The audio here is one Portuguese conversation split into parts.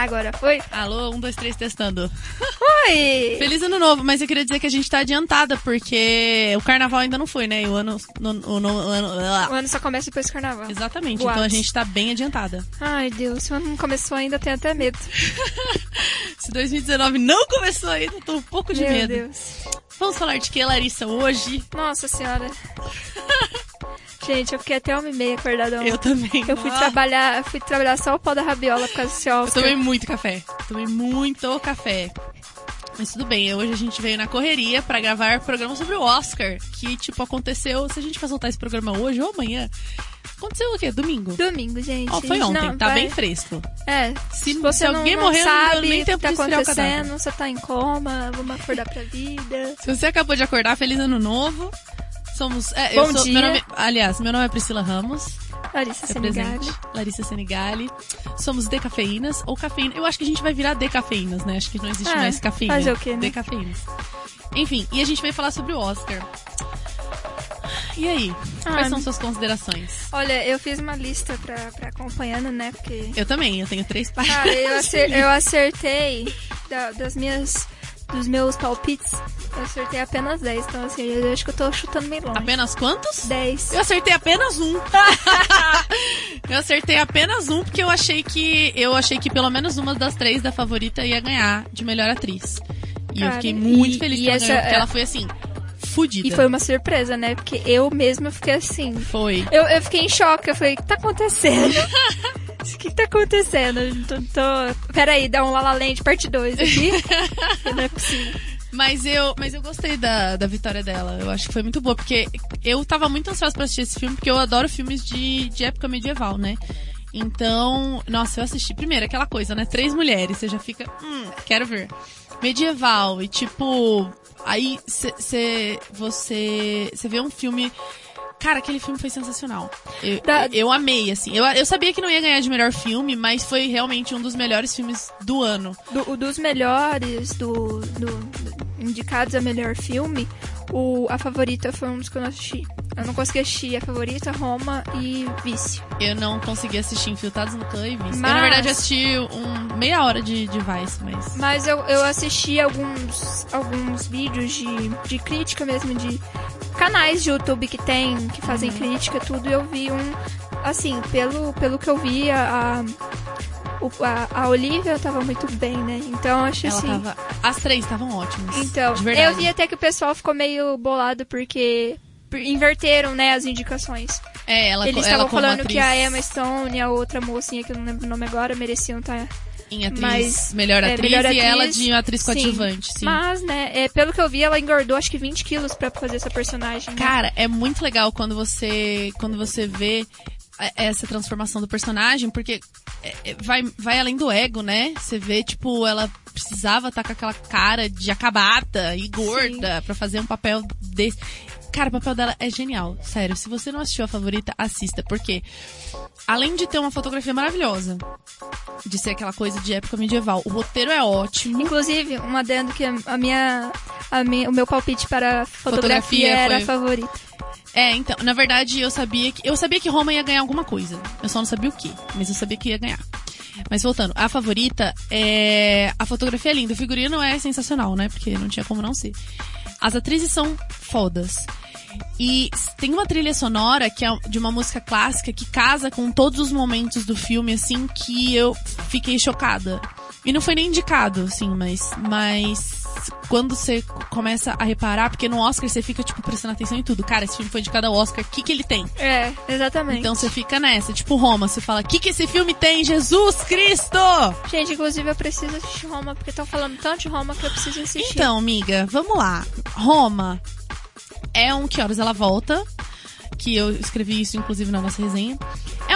Agora foi? Alô, um, dois, três, testando. Oi! Feliz ano novo, mas eu queria dizer que a gente tá adiantada, porque o carnaval ainda não foi, né? E o ano. No, o, no, o ano o ano só começa depois do carnaval. Exatamente, então a gente tá bem adiantada. Ai, Deus, se o ano não começou ainda, tenho até medo. se 2019 não começou ainda, tô um pouco de Meu medo. Deus. Vamos falar de que, Larissa, hoje? Nossa senhora. Gente, eu fiquei até uma e meia acordada. Eu também. Eu fui ah. trabalhar, fui trabalhar só o pó da rabiola por causa desse Oscar. Eu tomei muito café. Tomei muito café. Mas tudo bem, hoje a gente veio na correria para gravar programa sobre o Oscar, que tipo aconteceu, se a gente for soltar esse programa hoje ou amanhã, aconteceu o quê? Domingo? Domingo, gente. Oh, foi ontem, não, tá vai... bem fresco. É. Se, você se alguém não, morrer, sabe não deu nem tempo tá de acontecendo, você tá em coma, vamos acordar pra vida. Se você acabou de acordar, feliz ano novo. Somos. É, Bom sou, dia. Meu nome, aliás, meu nome é Priscila Ramos. Larissa Senigali. Larissa Senigali. Somos decafeínas ou cafeína. Eu acho que a gente vai virar decafeínas, né? Acho que não existe Ah, mais cafeína. fazer o quê, né? Decafeínas. Enfim, e a gente vai falar sobre o Oscar. E aí? Quais Ah, são suas considerações? Olha, eu fiz uma lista pra, pra acompanhando, né? Porque. Eu também, eu tenho três páginas. Cara, eu, acer- eu acertei da- das minhas. dos meus palpites. Eu acertei apenas 10. Então, assim, eu acho que eu tô chutando meio longe. Apenas quantos? 10. Eu acertei apenas um. eu acertei apenas um porque eu achei que eu achei que pelo menos uma das três da favorita ia ganhar de melhor atriz. E eu Cara, fiquei muito e- feliz que ela essa ganhou, porque é- ela foi assim, fudida. E foi uma surpresa, né? Porque eu mesma fiquei assim. Foi. Eu, eu fiquei em choque. Eu falei, o que tá acontecendo? O que tá acontecendo? Eu Tô, tô... Peraí, dá um Lala Land parte 2 aqui. Não é possível. Mas eu, mas eu gostei da, da vitória dela. Eu acho que foi muito boa, porque eu tava muito ansiosa pra assistir esse filme, porque eu adoro filmes de, de época medieval, né? Então, nossa, eu assisti. Primeiro, aquela coisa, né? Três mulheres, você já fica, hum, quero ver. Medieval, e tipo. Aí cê, cê- você. Você vê um filme. Cara, aquele filme foi sensacional. Eu, Da- eu amei, assim. Eu, eu sabia que não ia ganhar de melhor filme, mas foi realmente um dos melhores filmes do ano. Do, o dos melhores, do, do- do- indicados a melhor filme, o, a favorita foi um dos que eu não assisti. Eu não consegui assistir a favorita, Roma e Vício. Eu não consegui assistir Infiltrados no Clã e Vice. Eu, Mas- na verdade, assisti um, meia hora de, de Vice, mas... Mas eu, eu assisti alguns, alguns vídeos de, de crítica mesmo, de canais de YouTube que tem, que fazem crítica, tudo, e eu vi um, assim, pelo, pelo que eu vi, a, a, o- a, a Olivia tava muito bem, né? Então acho Ela assim. tava... As três estavam ótimas. Então, eu vi até que o pessoal ficou meio bolado porque por- inverteram, né, as indicações. É, ela, Eles estavam falando atriz que a Emma Stone e a outra mocinha, que eu não lembro o nome agora, mereciam estar em atriz, mas- melhor é, atriz, melhor e atriz, ela de atriz sim. coadjuvante, sim. Mas, né, é, pelo que eu vi, ela engordou acho que 20 quilos pra fazer essa personagem. né? Cara, é muito legal quando você quando você vê essa transformação do personagem, porque é, é, vai, vai além do ego, né? Você vê, tipo, ela precisava estar com aquela cara de acabada e gorda pra fazer um papel desse. Cara, o papel dela é genial, sério. Se você não assistiu a favorita, assista, porque além de ter uma fotografia maravilhosa, de ser aquela coisa de época medieval, o roteiro é ótimo. Inclusive, um adendo que a minha, a minha, o meu palpite para a fotografia, Fotografia era foi- a favorita. É, então, na verdade, eu sabia que eu sabia que Roma ia ganhar alguma coisa. Eu só não sabia o que, mas eu sabia que ia ganhar. Mas voltando, a favorita é a fotografia é linda, o figurino é sensacional, né? Porque não tinha como não ser. As atrizes são fodas. E tem uma trilha sonora que é de uma música clássica que casa com todos os momentos do filme, assim, que eu fiquei chocada. E não foi nem indicado, assim, mas, mas quando você começa a reparar, porque no Oscar você fica, tipo, prestando atenção em tudo. Cara, esse filme foi indicado ao Oscar, o que que ele tem? É, exatamente. Então você fica nessa, tipo Roma, você fala, o que que esse filme tem? Jesus Cristo! Gente, inclusive eu preciso assistir Roma, porque estão falando tanto de Roma que eu preciso assistir. Então, amiga, vamos lá. Roma é um Que Horas Ela Volta, que eu escrevi isso inclusive na nossa resenha.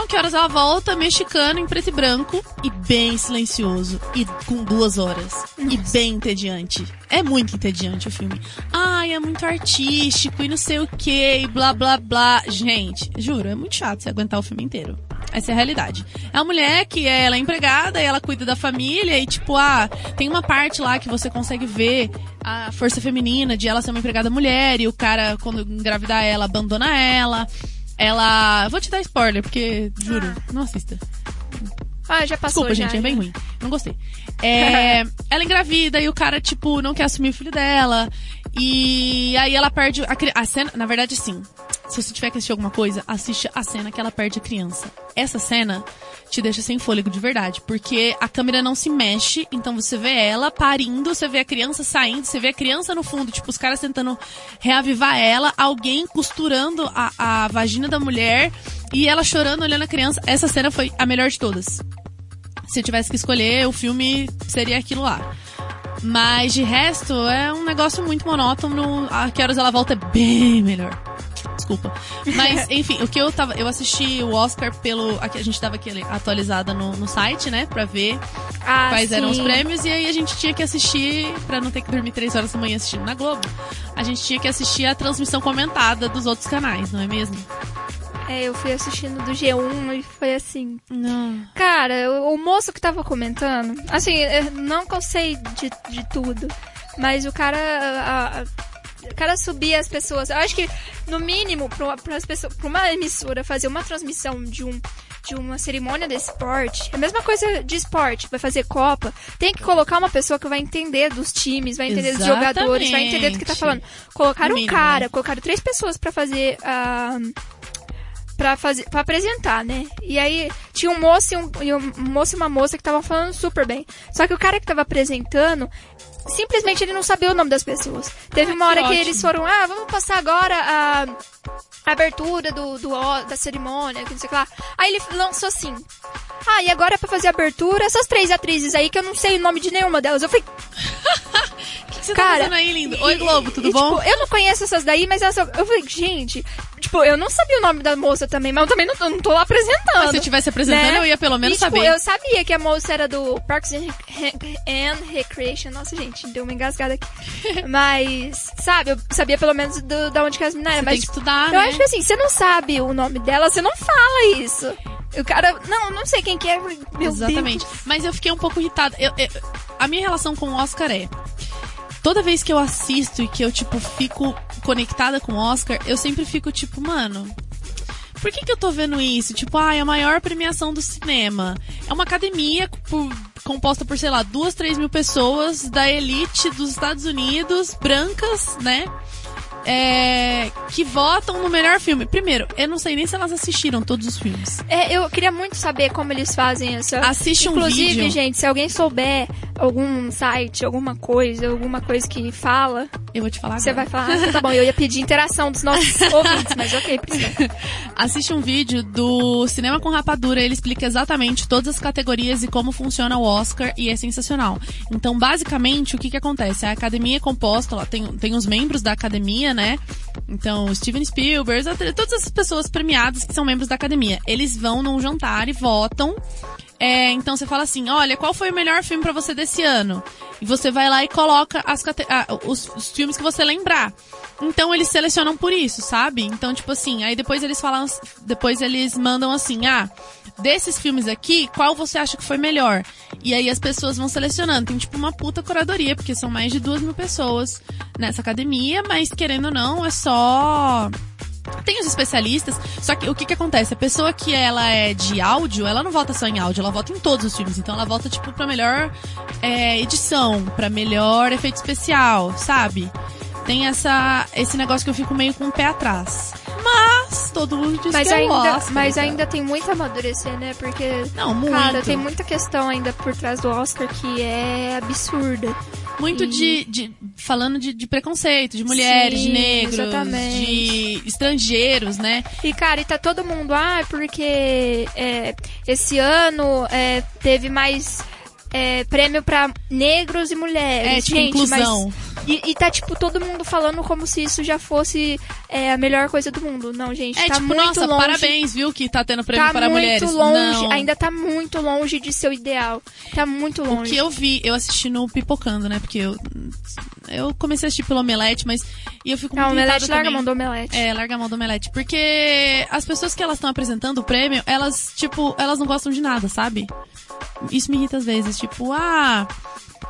Que Horas Ela Volta mexicano em preto e branco e bem silencioso e com duas horas. E bem entediante. É muito entediante o filme. Ai, é muito artístico e não sei o que e blá blá blá. Gente, juro, é muito chato você aguentar o filme inteiro. Essa é a realidade. É uma mulher que é, ela é empregada e ela cuida da família e tipo, ah, tem uma parte lá que você consegue ver a força feminina de ela ser uma empregada mulher e o cara, quando engravidar ela, abandona ela. Ela. Vou te dar spoiler, porque, juro, não assista. Ah, já passou, Desculpa, já, gente, é bem já. ruim. Não gostei. É, ela engravida e o cara, tipo, não quer assumir o filho dela. E aí ela perde a, a cena. Na verdade, sim. Se você tiver que assistir alguma coisa, assiste a cena que ela perde a criança. Essa cena te deixa sem fôlego de verdade. Porque a câmera não se mexe, então você vê ela parindo, você vê a criança saindo, você vê a criança no fundo, tipo, os caras tentando reavivar ela, alguém costurando a, a vagina da mulher e ela chorando, olhando a criança. Essa cena foi a melhor de todas se eu tivesse que escolher, o filme seria aquilo lá. Mas de resto, é um negócio muito monótono. A Que Horas Ela Volta é bem melhor. Desculpa. Mas, enfim, o que eu tava. Eu assisti o Oscar pelo. A gente tava aqui atualizada no, no site, né? Pra ver Ah, quais eram os sim. prêmios. E aí a gente tinha que assistir, pra não ter que dormir três horas da manhã assistindo na Globo. A gente tinha que assistir a transmissão comentada dos outros canais, não é mesmo? É, eu fui assistindo do G1 e foi assim. Não. Cara, o, o moço que tava comentando, assim, eu não que eu sei de, de tudo, mas o cara. a- a- o cara subia as pessoas. Eu acho que, no mínimo, pra, uma- emissora fazer uma transmissão de um. De uma cerimônia de esporte, é a mesma coisa de esporte, vai fazer Copa, tem que colocar uma pessoa que vai entender dos times, vai entender dos jogadores, vai entender do que tá falando. Colocaram um cara, né? colocaram três pessoas pra fazer a Pra, fazer, pra apresentar, né? E aí tinha um moço e, um, e um moço e uma moça que estavam falando super bem. Só que o cara que tava apresentando, simplesmente ele não sabia o nome das pessoas. Teve Ah, uma que hora que, ótimo. eles foram, ah, vamos passar agora a, a abertura do, do, da cerimônia, que não sei o que lá. Aí ele lançou assim. Ah, e agora pra fazer a abertura, essas três atrizes aí que eu não sei o nome de nenhuma delas. Eu falei, O que você tá cara. fazendo aí, lindo? Oi, Globo, tudo e, bom? Tipo, eu não conheço essas daí, mas elas, eu falei, gente, tipo, eu não sabia o nome da moça também, mas eu também não, tô- não tô lá apresentando. Mas se eu estivesse apresentando, né? eu ia pelo menos e, tipo, saber. eu sabia que a moça era do Parks and, Rec- and Recreation. Nossa, gente, deu uma engasgada aqui. mas, sabe, eu sabia pelo menos do, da onde que as meninas. Você tem Mas que estudar, eu né? acho que assim, você não sabe o nome dela, você não fala isso. O cara, não, não sei quem que é. Meu Exatamente. Deus. Mas eu fiquei um pouco irritada. Eu- eu- a minha relação com o Oscar é. Toda vez que eu assisto e que eu, tipo, fico conectada com o Oscar, eu sempre fico, tipo, mano. Por que, que eu tô vendo isso? Tipo, ah, é a maior premiação do cinema. É uma academia por- composta por, sei lá, duas, três mil pessoas da elite dos Estados Unidos, brancas, né? É, que votam no melhor filme. Primeiro, eu não sei nem se elas assistiram todos os filmes. É, eu queria muito saber como eles fazem essa. Assiste um Inclusive, gente, se alguém souber algum site, alguma coisa, alguma coisa que fala, Eu vou te falar você agora. vai falar, ah, tá bom, eu ia pedir interação dos nossos ouvintes, mas ok, precisa. Assiste um vídeo do Cinema com Rapadura, ele explica exatamente todas as categorias e como funciona o Oscar e é sensacional. Então, basicamente, o que que acontece? A academia é composta, lá tem, tem os membros da academia, né? Então, Steven Spielberg, todas essas pessoas premiadas que são membros da academia. Eles vão num jantar e votam. É, então você fala assim, olha, qual foi o melhor filme pra você desse ano? E você vai lá e coloca as os, os filmes que você lembrar. Então eles selecionam por isso, sabe? Então, tipo assim, aí depois eles falam, depois eles mandam assim, ah, desses filmes aqui, qual você acha que foi melhor? E aí as pessoas vão selecionando. Tem tipo uma puta curadoria, porque são mais de duas mil pessoas nessa academia, mas querendo ou não, é só tem os especialistas, só que o que que acontece? A pessoa que ela é de áudio, ela não vota só em áudio, ela vota em todos os filmes. Então ela vota, tipo, pra melhor é, edição, pra melhor efeito especial, sabe? Tem essa, esse negócio que eu fico meio com o pé atrás. Mas, todo mundo diz Mas que é ainda, Oscar, mas então. ainda tem muito a amadurecer, né? Porque, Não, muito. cara, tem muita questão ainda por trás do Oscar que é absurda. Muito de, de- falando de, de preconceito, de mulheres, de Sim, negros, exatamente. de estrangeiros, né? E, cara, e tá todo mundo, ah, porque é, esse ano é, teve mais é, prêmio pra negros e mulheres. É, tipo, Gente, inclusão. mas. E, e tá, tipo, todo mundo falando como se isso já fosse é, a melhor coisa do mundo. Não, gente, É tá tipo, muito nossa, longe. parabéns, viu, que tá tendo prêmio Tá para muito mulheres. longe, Não. ainda tá muito longe de seu ideal. Tá muito O longe. que eu vi, eu assisti no Pipocando, né? Porque eu, eu comecei a assistir pelo Omelete, mas. E eu fico Não, muito o Omelete larga a mão do Omelete. É, larga a mão do Omelete. Porque as pessoas que elas estão apresentando o prêmio, elas, tipo, elas não gostam de nada, sabe? Isso me irrita às vezes. Tipo, ah.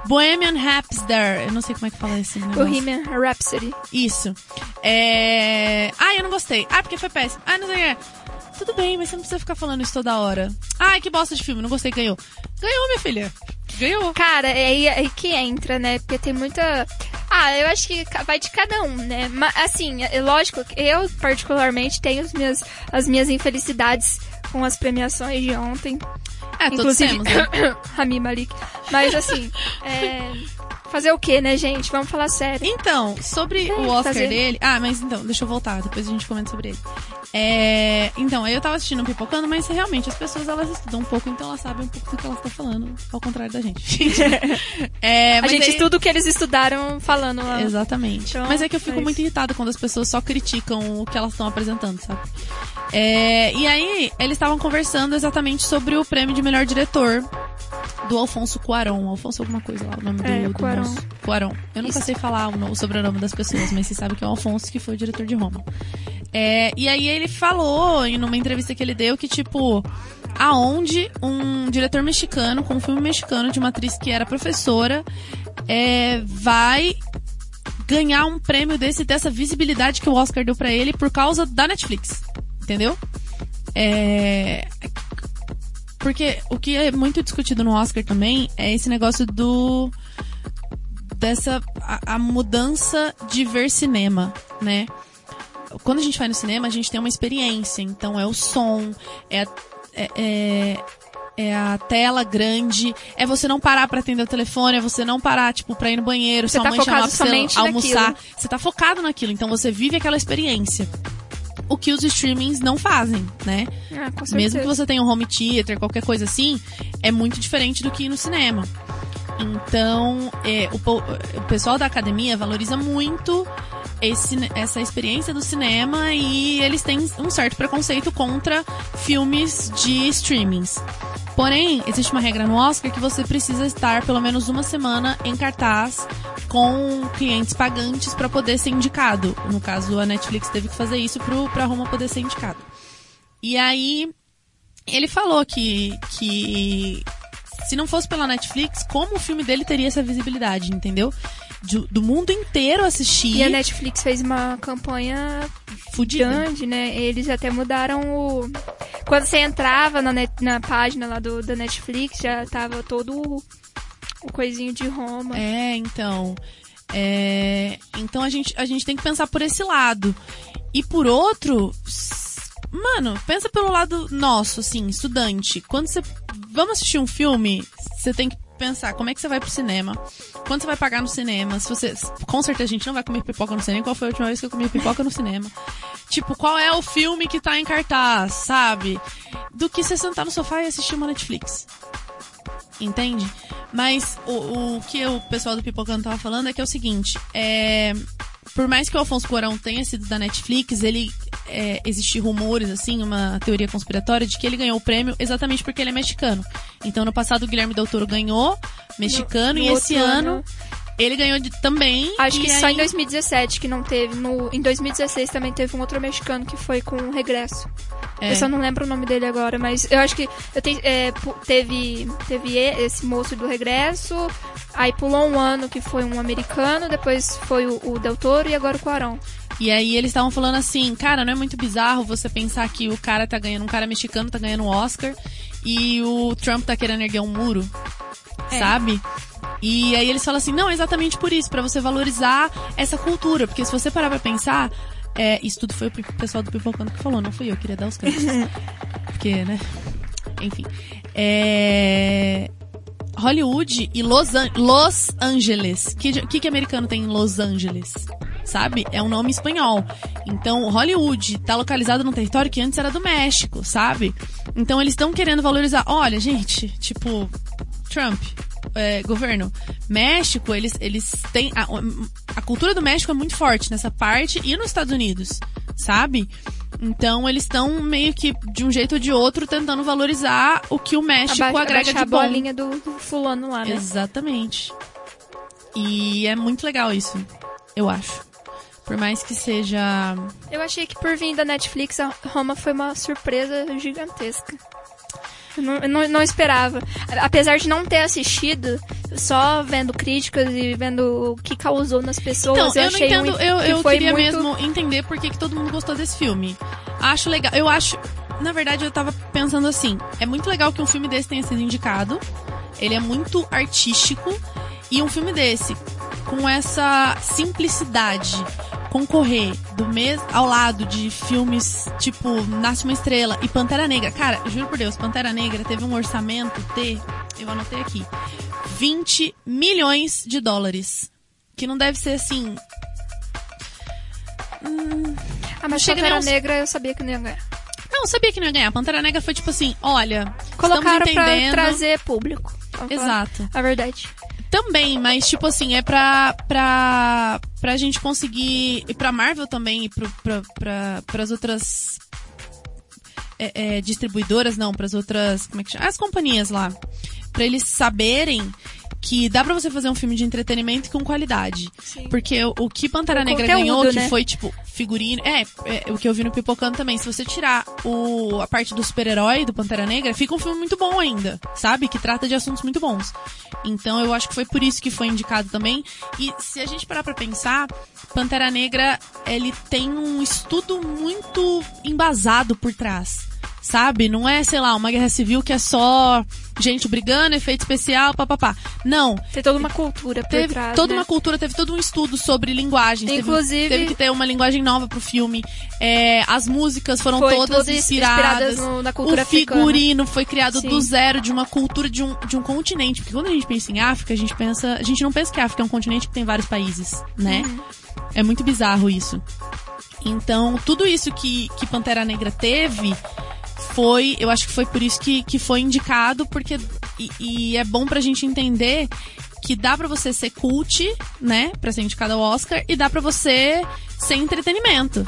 Bohemian Rhapsody. Eu não sei como é que fala esse negócio. Bohemian Rhapsody. Isso. É... Ah, eu não gostei. Ah, porque foi péssimo. Ah, não sei o que. tudo bem, mas você não precisa ficar falando isso toda hora. Ai, que bosta de filme, não gostei, ganhou. Ganhou, minha filha. Ganhou. Cara, é aí, é que entra, né? Porque tem muita. Ah, eu acho que vai de cada um, né? Mas, assim, é lógico, eu particularmente tenho as minhas, as minhas infelicidades com as premiações de ontem. É, todos Inclusive, temos, né? Rami Malik. Mas assim, é, fazer o que, né, gente? Vamos falar sério. Então, sobre Tem o Oscar fazer. dele. Ah, mas então, deixa eu voltar, depois a gente comenta sobre ele. É, então, eu tava assistindo Pipocando, mas realmente as pessoas elas estudam um pouco, então elas sabem um pouco do que elas estão falando, ao contrário da gente. É, A gente aí- estuda o que eles estudaram falando lá. Exatamente. Então, Mas é que eu fico é muito irritada quando as pessoas só criticam o que elas estão apresentando, sabe? É, e aí, eles estavam conversando exatamente sobre o prêmio de melhor diretor do Alfonso Cuarón. Alfonso alguma coisa lá, o nome É, do, do Cuarón. Cuarón. Eu nunca Isso. sei falar o, o sobrenome das pessoas, mas você sabe que é o Alfonso que foi o diretor de Roma. É, e aí ele falou, em numa entrevista que ele deu, que tipo, aonde um diretor mexicano, com um filme mexicano de uma atriz que era professora, é, vai ganhar um prêmio desse, dessa visibilidade que o Oscar deu pra ele por causa da Netflix. Entendeu? É... Porque o que é muito discutido no Oscar também é esse negócio do dessa a, a mudança de ver cinema, né? Quando a gente vai no cinema, a gente tem uma experiência, então é o som, é, a- é, é, é a tela grande, é você não parar pra atender o telefone, é você não parar, tipo, pra ir no banheiro, Você sua tá mãe chamar pra você almoçar. naquilo. Você tá focado naquilo, então você vive aquela experiência. O que os streamings não fazem, né? Ah. Mesmo que você tenha um home theater, qualquer coisa assim, é muito diferente do que ir no cinema. Então, é, o, o pessoal da academia valoriza muito esse, essa experiência do cinema e eles têm um certo preconceito contra filmes de streamings. Porém, existe uma regra no Oscar que você precisa estar pelo menos uma semana em cartaz com clientes pagantes para poder ser indicado. No caso, a Netflix teve que fazer isso pro, pra Roma poder ser indicado. E aí, ele falou que, que se não fosse pela Netflix, como o filme dele teria essa visibilidade, entendeu? Do, do mundo inteiro assistir. E a Netflix fez uma campanha fudida. grande, né? Eles até mudaram o. Quando você entrava na, net- na página lá do, da Netflix, já tava todo o, o coisinho de Roma. É, então. É, então a gente, a gente tem que pensar por esse lado. E por outro, mano, pensa pelo lado nosso, assim, estudante. Quando você. Vamos assistir um filme, você tem que pensar como é que você vai pro cinema. Quando você vai pagar no cinema, se você. Com certeza a gente não vai comer pipoca no cinema. Qual foi a última vez que eu comi pipoca no cinema? Tipo, qual é o filme que tá em cartaz, sabe? Do que você sentar no sofá e assistir uma Netflix. Entende? Mas o, o que o pessoal do Pipocando tava falando é que é o seguinte, é, por mais que o Alfonso Cuarón tenha sido da Netflix, ele é, existe rumores, assim, uma teoria conspiratória de que ele ganhou o prêmio exatamente porque ele é mexicano. Então, no passado, o Guilherme Del Toro ganhou, mexicano, No- e no esse outro ano ele ganhou de- também. Acho e que só aí- em 2017 que não teve. No, em 2016 também teve um outro mexicano que foi com o Regresso. É. Eu só não lembro o nome dele agora, mas eu acho que eu tenho, é, teve, teve e- esse moço do Regresso, aí pulou um ano que foi um americano, depois foi o, o Del Toro e agora o Cuarón. E aí eles estavam falando assim, cara, não é muito bizarro você pensar que o cara tá ganhando, um cara mexicano tá ganhando um Oscar e o Trump tá querendo erguer um muro, É. sabe? E aí eles falam assim, não, é exatamente por isso, pra você valorizar essa cultura, porque se você parar pra pensar, é, isso tudo foi o pessoal do Pipocando que falou, não fui eu, queria dar os créditos. porque, né? Enfim. É... Hollywood e Los, An Los Angeles. O que, que, que americano tem em Los Angeles? Sabe? É um nome espanhol. Então, Hollywood tá localizado num território que antes era do México, sabe? Então, eles estão querendo valorizar. Olha, gente, tipo, Trump, é, governo. México, eles, eles têm. A, a cultura do México é muito forte nessa parte e nos Estados Unidos, sabe? Então eles estão meio que de um jeito ou de outro tentando valorizar o que o México Aba- agrega de a bom. bolinha do, do fulano lá, né? Exatamente. E é muito legal isso, eu acho. Por mais que seja. Eu achei que por vir da Netflix, a Roma foi uma surpresa gigantesca. Eu não, eu não, não esperava. Apesar de não ter assistido, só vendo críticas e vendo o que causou nas pessoas, Então, eu, eu, não achei entendo, um, eu, que eu foi queria muito... mesmo entender por que, que todo mundo gostou desse filme. Acho legal. Eu acho. na verdade, eu tava pensando assim: é muito legal que um filme desse tenha sido indicado. Ele é muito artístico. E um filme desse, com essa simplicidade, concorrer do mês ao lado de filmes tipo Nasce uma Estrela e Pantera Negra. Cara, juro por Deus, Pantera Negra teve um orçamento de, eu anotei aqui, 20 milhões de dólares. Que não deve ser assim. Hum, ah, mas chega Pantera aos- Negra eu sabia que não ia ganhar. Não, eu sabia que não ia ganhar. Pantera Negra foi tipo assim, olha, Colocaram pra entendendo. trazer público. Vamos falar Exato. A verdade. Também, mas tipo assim, é pra, pra, pra gente conseguir. E pra Marvel também, e pro, pra, pra, pras outras. é, é, distribuidoras, não, pras outras. Como é que chama? As companhias lá. Pra eles saberem que dá pra você fazer um filme de entretenimento com qualidade. Sim. Porque o, o que Pantera Foi Negra conteúdo, ganhou, que né? foi, tipo, figurino. É, é, o que eu vi no Pipocando também. Se você tirar o, a parte do super-herói do Pantera Negra, fica um filme muito bom ainda, sabe? Que trata de assuntos muito bons. Então eu acho que foi por isso que foi indicado também. E se a gente parar pra pensar, Pantera Negra, ele tem um estudo muito embasado por trás. Sabe? Não é, sei lá, uma guerra civil que é só gente brigando, efeito especial, papapá. Não. Tem toda uma cultura por Teve trás. toda né? uma cultura, teve todo um estudo sobre linguagens. Teve- Inclusive- Teve, que ter uma linguagem nova pro filme. É, as músicas foram todas todas inspiradas. inspiradas no- na cultura o figurino foi criado Sim. do zero, de uma cultura de um, de um continente. Porque quando a gente pensa em África, a gente pensa. A gente não pensa que a África é um continente que tem vários países, né? Uhum. É muito bizarro isso. Então, tudo isso que, que Pantera Negra teve foi, eu acho que foi por isso que, que foi indicado, porque e, e é bom pra gente entender que dá pra você ser cult, né, pra ser indicado ao Oscar, e dá pra você ser entretenimento.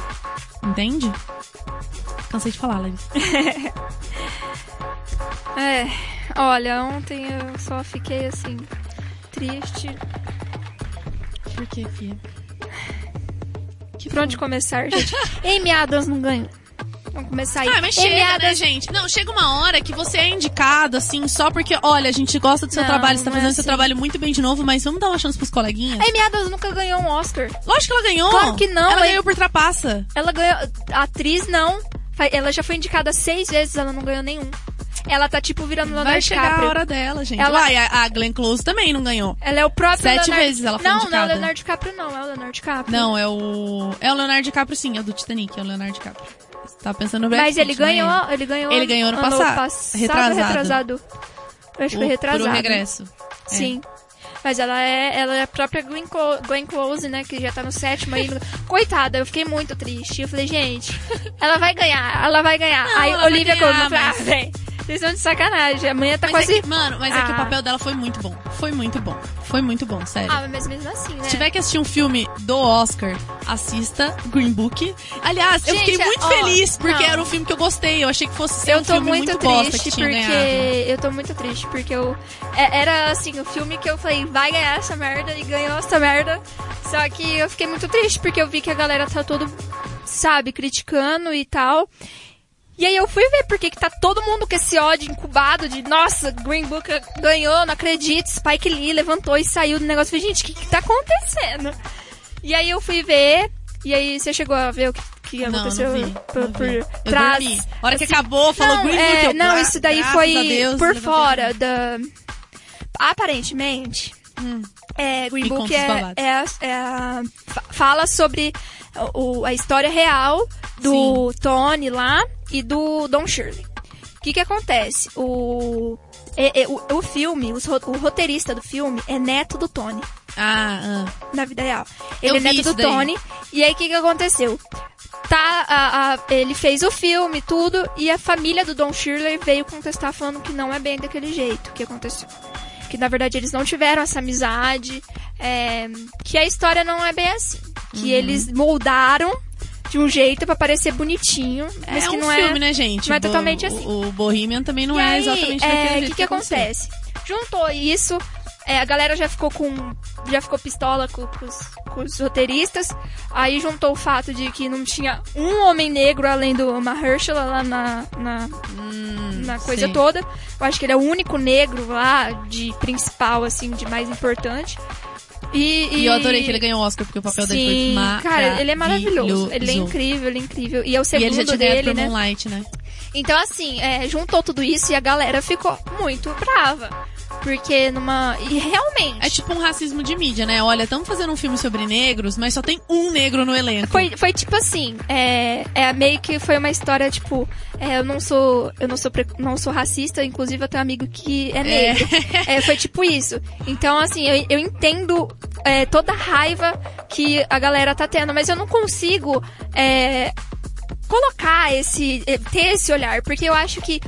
Entende? Cansei de falar, Larissa. É, olha, ontem eu só fiquei assim, triste. Por que? Que Por onde começar, gente? Amy Adams não ganhou. Vamos começar aí. Ah, mas chega, né, gente? Não, chega uma hora que você é indicado, assim, só porque, olha, a gente gosta do seu Não, trabalho, você tá é fazendo seu assim. trabalho muito bem de novo, mas vamos dar uma chance pros coleguinhas? Amy Adams nunca ganhou um Oscar. Lógico que ela ganhou. Claro que não, Ela mas- ganhou por trapaça. Ela ganhou. A atriz não. Ela já foi indicada seis vezes, ela não ganhou nenhum. Ela tá tipo virando Vai Leonardo chegar DiCaprio. a hora dela, gente. Ela- Uai, a, a Glenn Close também não ganhou. Ela é o próprio Sete Leonardo... vezes ela foi Não, não é indicada. o Leonardo DiCaprio, não. É o Leonardo DiCaprio. Não, é o. É o Leonardo DiCaprio, sim, é o do Titanic, é o Leonardo DiCaprio. Tá pensando no Mas ele é ganhou, ele? ele ganhou. Ele ganhou ano passado, passado, retrasado. retrasado. Eu acho que O- retrasado. Por o regresso. É. Sim. Mas ela é, ela é a própria Glenn, Clo- Glenn Close, né? Que já tá no sétimo aí. Coitada, eu fiquei muito triste. Eu falei, gente, ela vai ganhar, ela vai ganhar. Não, aí Olivia Colman, mas- ah, vocês estão de sacanagem. Amanhã tá Mas quase... é que, mano, mas é que o Ah. papel dela foi muito bom. Foi muito bom. Foi muito bom, sério. Ah, mas mesmo assim, né? Se tiver que assistir um filme do Oscar, assista Green Book. Aliás, eu Gente, fiquei muito ó, feliz porque não. era um filme que eu gostei. Eu achei que fosse ser eu um filme muito, muito, bosta triste que tinha porque ganhado. eu tô muito triste porque eu é- era assim o filme que eu falei vai ganhar essa merda e ganhou essa merda só que eu fiquei muito triste porque eu vi que a galera tá todo sabe criticando e tal e aí eu fui ver porque que tá todo mundo com esse ódio incubado de nossa Green Book ganhou não acredito Spike Lee levantou e saiu do negócio eu falei gente o que, que tá acontecendo e aí eu fui ver e aí você chegou a ver o que, que Não, aconteceu não vi. por, não por trás dormi. A hora que assim, acabou, falou não, Green é, Book. eu, não, isso daí foi Deus, por fora da. Aparentemente, Hum. é, Green Me Book é, é, é fala sobre o, a história real do Tony lá e do Don Shirley. O que que acontece? O, é- é- o, o filme, os o roteirista do filme é neto do Tony Ah, ah. na vida real. Eu Ele é vi neto do daí. Tony. E aí, o que, que aconteceu? Tá, a- a- ele fez o filme, tudo, e a família do Don Shirley veio contestar falando que não é bem daquele jeito que aconteceu. Que, na verdade, eles não tiveram essa amizade, é, que a história não é bem assim. Que Uhum. eles moldaram de um jeito pra parecer bonitinho, mas é que um não filme, é... né, gente? não é totalmente assim. O, o Bohemian também não E é aí, exatamente é, daquele O jeito que, que acontece? Juntou isso, é, a galera já ficou com. já ficou pistola com, com os, com os roteiristas. Aí juntou o fato de que não tinha um homem negro além do Mahershala lá na, na, Hum, na coisa sei. toda. Eu acho que ele é o único negro lá, de principal, assim, de mais importante. E, E eu adorei que ele ganhou o Oscar, porque o papel dele foi Sim, maravilhoso. cara, ele é maravilhoso. Ele é incrível, ele é incrível. E é o E segundo ele já tinha dele, né? Moonlight, né? Então, assim, é, juntou tudo isso e a galera ficou muito brava. Porque numa. E realmente. É tipo um racismo de mídia, né? Olha, estamos fazendo um filme sobre negros, mas só tem um negro no elenco. Foi, foi tipo assim, é, é meio que foi uma história, tipo, é, eu não sou. Eu não sou, não sou racista, inclusive eu tenho um amigo que é negro. É, foi tipo isso. Então, assim, eu, eu entendo é, toda a raiva que a galera tá tendo, mas eu não consigo é, colocar esse. é, ter esse olhar, porque eu acho que.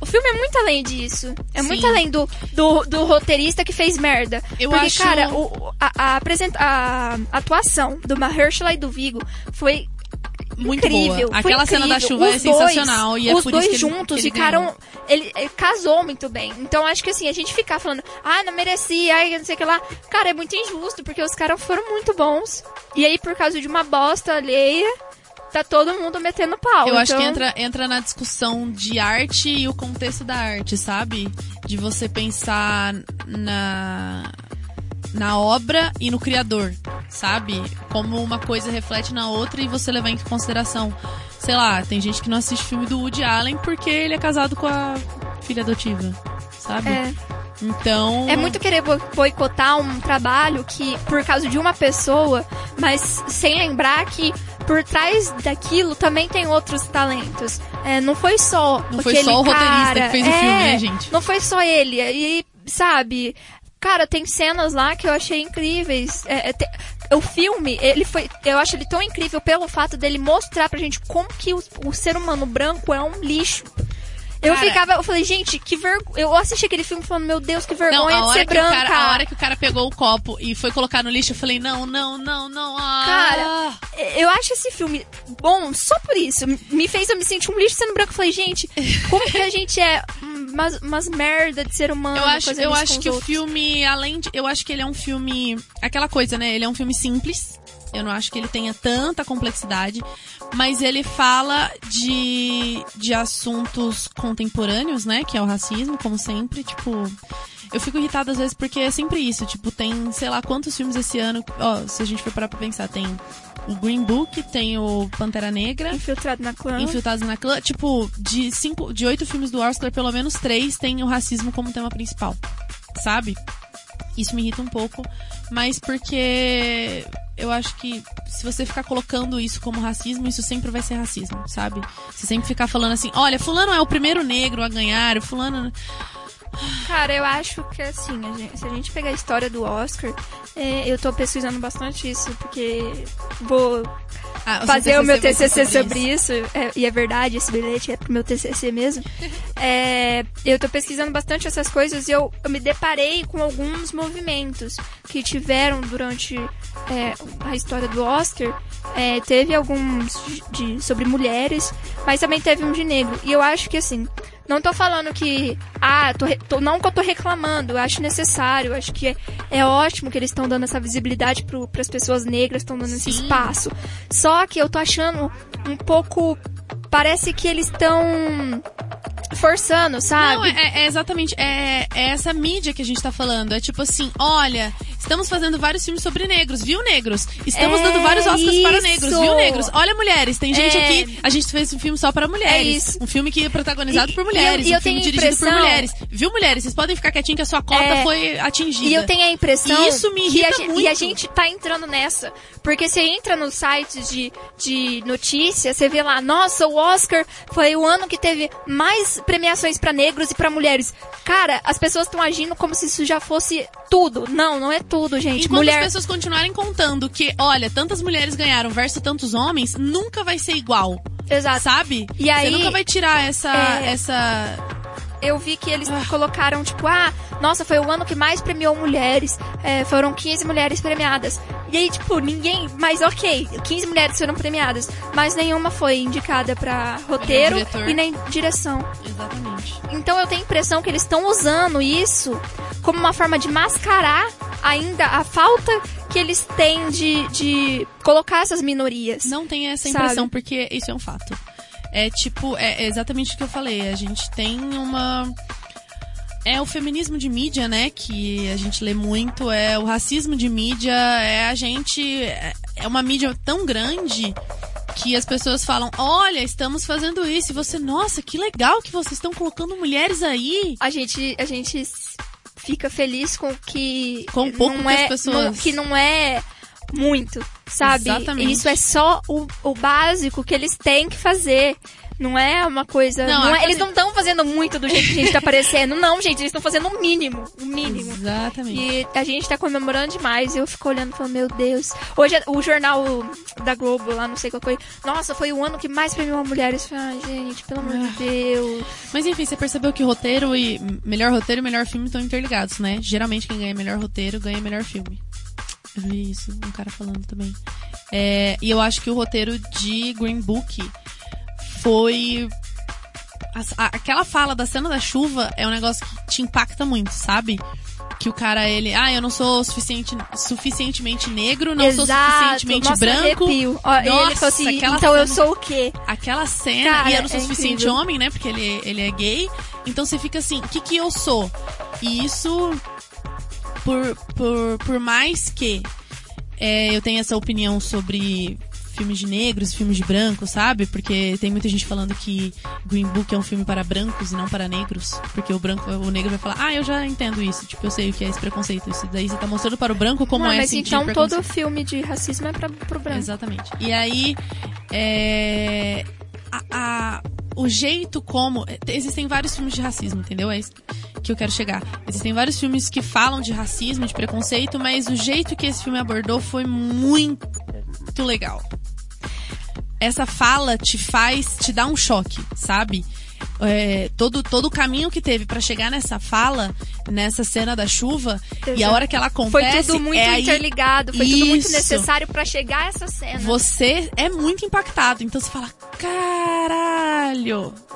O filme é muito além disso. É Sim. muito além do, do, do roteirista que fez merda. Eu Porque, acho- cara, o, a, a, apresenta- a atuação do Mahershala e do Vigo foi Muito incrível. boa. foi Aquela cena da incrível. chuva é Os dois- sensacional e é os dois ele- juntos ele ficaram. Ele, ele casou muito bem. Então acho que assim, a gente ficar falando, ah, não merecia, ai, não sei o que lá. Cara, é muito injusto, porque os caras foram muito bons. E aí, por causa de uma bosta alheia, tá todo mundo metendo pau. Eu acho que Então, entra, entra na discussão de arte e o contexto da arte, sabe? De você pensar na, na obra e no criador, sabe? Como uma coisa reflete na outra e você levar em consideração. Sei lá, tem gente que não assiste filme do Woody Allen porque ele é casado com a filha adotiva, sabe? É, Então. é muito querer bo- boicotar um trabalho que, por causa de uma pessoa, mas sem lembrar que por trás daquilo também tem outros talentos. É, não foi só Não foi só o roteirista cara. que fez o É, filme, né, gente? Não foi só ele. E, sabe, cara, tem cenas lá que eu achei incríveis. É, é, te- o filme, ele foi. Eu acho ele tão incrível pelo fato dele mostrar pra gente como que o, o ser humano branco é um lixo. Eu Cara- ficava, eu falei, gente, que vergonha. Eu assisti aquele filme falando, meu Deus, que Não, vergonha a de ser branca. cara, a hora que o cara pegou o copo e foi colocar no lixo, eu falei, não, não, não, não. Ah. Cara, eu acho esse filme bom só por isso. Me fez eu me sentir um lixo sendo branco. Eu falei, gente, como que a gente é umas, umas merda de ser humano? Eu acho, eu acho que o filme, além de. Eu acho que ele é um filme. Aquela coisa, né? Ele é um filme simples. Eu não acho que ele tenha tanta complexidade. Mas ele fala de, de assuntos contemporâneos, né? Que é o racismo, como sempre. Tipo. Eu fico irritada às vezes porque é sempre isso. Tipo, tem, sei lá, quantos filmes esse ano. Ó, se a gente for parar pra pensar, tem o Green Book, tem o Pantera Negra. Infiltrado na clã. Infiltrados na clã. Tipo, de cinco, de oito filmes do Oscar, pelo menos três tem o racismo como tema principal. Sabe? Isso me irrita um pouco, mas porque eu acho que se você ficar colocando isso como racismo, isso sempre vai ser racismo, sabe? Se sempre ficar falando assim, olha, fulano é o primeiro negro a ganhar, fulano. Cara, eu acho que assim, a gente- se a gente pegar a história do Oscar, é, eu tô pesquisando bastante isso, porque vou Ah, fazer o meu TCC sobre isso, é, e é verdade, esse bilhete é pro meu TCC mesmo. É, eu tô pesquisando bastante essas coisas e eu, eu me deparei com alguns movimentos que tiveram durante é, a história do Oscar. É, teve alguns de, sobre mulheres, mas também teve um de negro. E eu acho que assim, não tô falando que. Ah, tô, tô- não que eu tô reclamando, eu acho necessário, eu acho que é, é ótimo que eles estão dando essa visibilidade para as pessoas negras, estão dando esse Sim. espaço. Só que eu tô achando um pouco. Parece que eles estão forçando, sabe? Não, é, é exatamente. É, é essa mídia que a gente tá falando. É tipo assim, olha, estamos fazendo vários filmes sobre negros, viu, negros? Estamos É dando vários Oscars para isso. negros, viu, negros? Olha, mulheres, tem gente É. aqui. A gente fez um filme só para mulheres. É isso. Um filme que é protagonizado E- por mulheres. e eu um filme dirigido por impressão- mulheres. Viu, mulheres? Vocês podem ficar quietinhos que a sua cota É. foi atingida. E eu tenho a impressão E isso me que irrita a, gen- muito. e a gente tá entrando nessa. Porque você entra nos sites de, de notícia, você vê lá, nossa, o Oscar foi o ano que teve mais premiações pra negros e pra mulheres. Cara, as pessoas estão agindo como se isso já fosse tudo. Não, não é tudo, gente. Enquanto Mulher. as pessoas continuarem contando que, olha, tantas mulheres ganharam versus tantos homens, nunca vai ser igual. Exato. Sabe? E aí- Você nunca vai tirar essa. É. essa eu vi que eles colocaram, tipo, ah, nossa, foi o ano que mais premiou mulheres. É, foram 15 mulheres premiadas. E aí, tipo, ninguém. Mas ok, 15 mulheres foram premiadas. Mas nenhuma foi indicada pra roteiro e nem direção. Exatamente. Então eu tenho a impressão que eles estão usando isso como uma forma de mascarar ainda a falta que eles têm de, de colocar essas minorias. Não tem essa Sabe? impressão, porque isso é um fato. É tipo, é exatamente o que eu falei. A gente tem uma. É o feminismo de mídia, né? Que a gente lê muito. É o racismo de mídia. É a gente. É uma mídia tão grande que as pessoas falam, olha, estamos fazendo isso, e você, nossa, que legal que vocês estão colocando mulheres aí. A gente, a gente fica feliz com que Com pouco não é, pessoas- não- que não é muito, sabe? Exatamente. Isso é só o, o básico que eles têm que fazer. Não é uma coisa. Não, não a é- eles coisa- não estão fazendo muito do jeito que a gente tá parecendo. Não, gente, eles estão fazendo o mínimo. O mínimo. Exatamente. E a gente tá comemorando demais. Eu fico olhando e falando, meu Deus. Hoje o jornal da Globo, lá, não sei qual foi. Nossa, foi o ano que mais premiou mulheres. Ai, gente, pelo amor de Ah. Deus. Mas enfim, você percebeu que roteiro e melhor roteiro e melhor filme estão interligados, né? Geralmente quem ganha melhor roteiro ganha melhor filme. Eu vi isso, um cara falando também. É, e eu acho que o roteiro de Green Book foi. as- a- aquela fala da cena da chuva é um negócio que te impacta muito, sabe? Que o cara, ele, ah, eu não sou suficiente, suficientemente negro, não sou suficientemente Nossa, branco. Arrepio. E ele Nossa, falou assim, então eu cena- sou o quê? aquela cena, Cara, e eu não sou é suficiente incrível. homem, né? Porque ele, ele é gay. Então você fica assim, o que que eu sou? E isso, por, por, por mais que é, eu tenha essa opinião sobre filmes de negros, filmes de brancos, sabe? Porque tem muita gente falando que Green Book é um filme para brancos e não para negros. Porque o branco, o negro vai falar, ah, eu já entendo isso. Tipo, eu sei o que é esse preconceito. Isso daí você tá mostrando para o branco como Não, é mas então todo filme de racismo é pra, pro branco. Exatamente. E aí, é, a- a- o jeito como. Existem vários filmes de racismo, entendeu? É isso que eu quero chegar. Existem vários filmes que falam de racismo, de preconceito, mas o jeito que esse filme abordou foi muito legal. Essa fala te faz, te dá um choque, sabe? É, todo, todo o caminho que teve pra chegar nessa fala, nessa cena da chuva, e a hora que ela Foi acontece. tudo muito é aí- interligado, foi tudo muito Isso. necessário pra chegar a essa cena. você é muito impactado. Então você fala, caralho,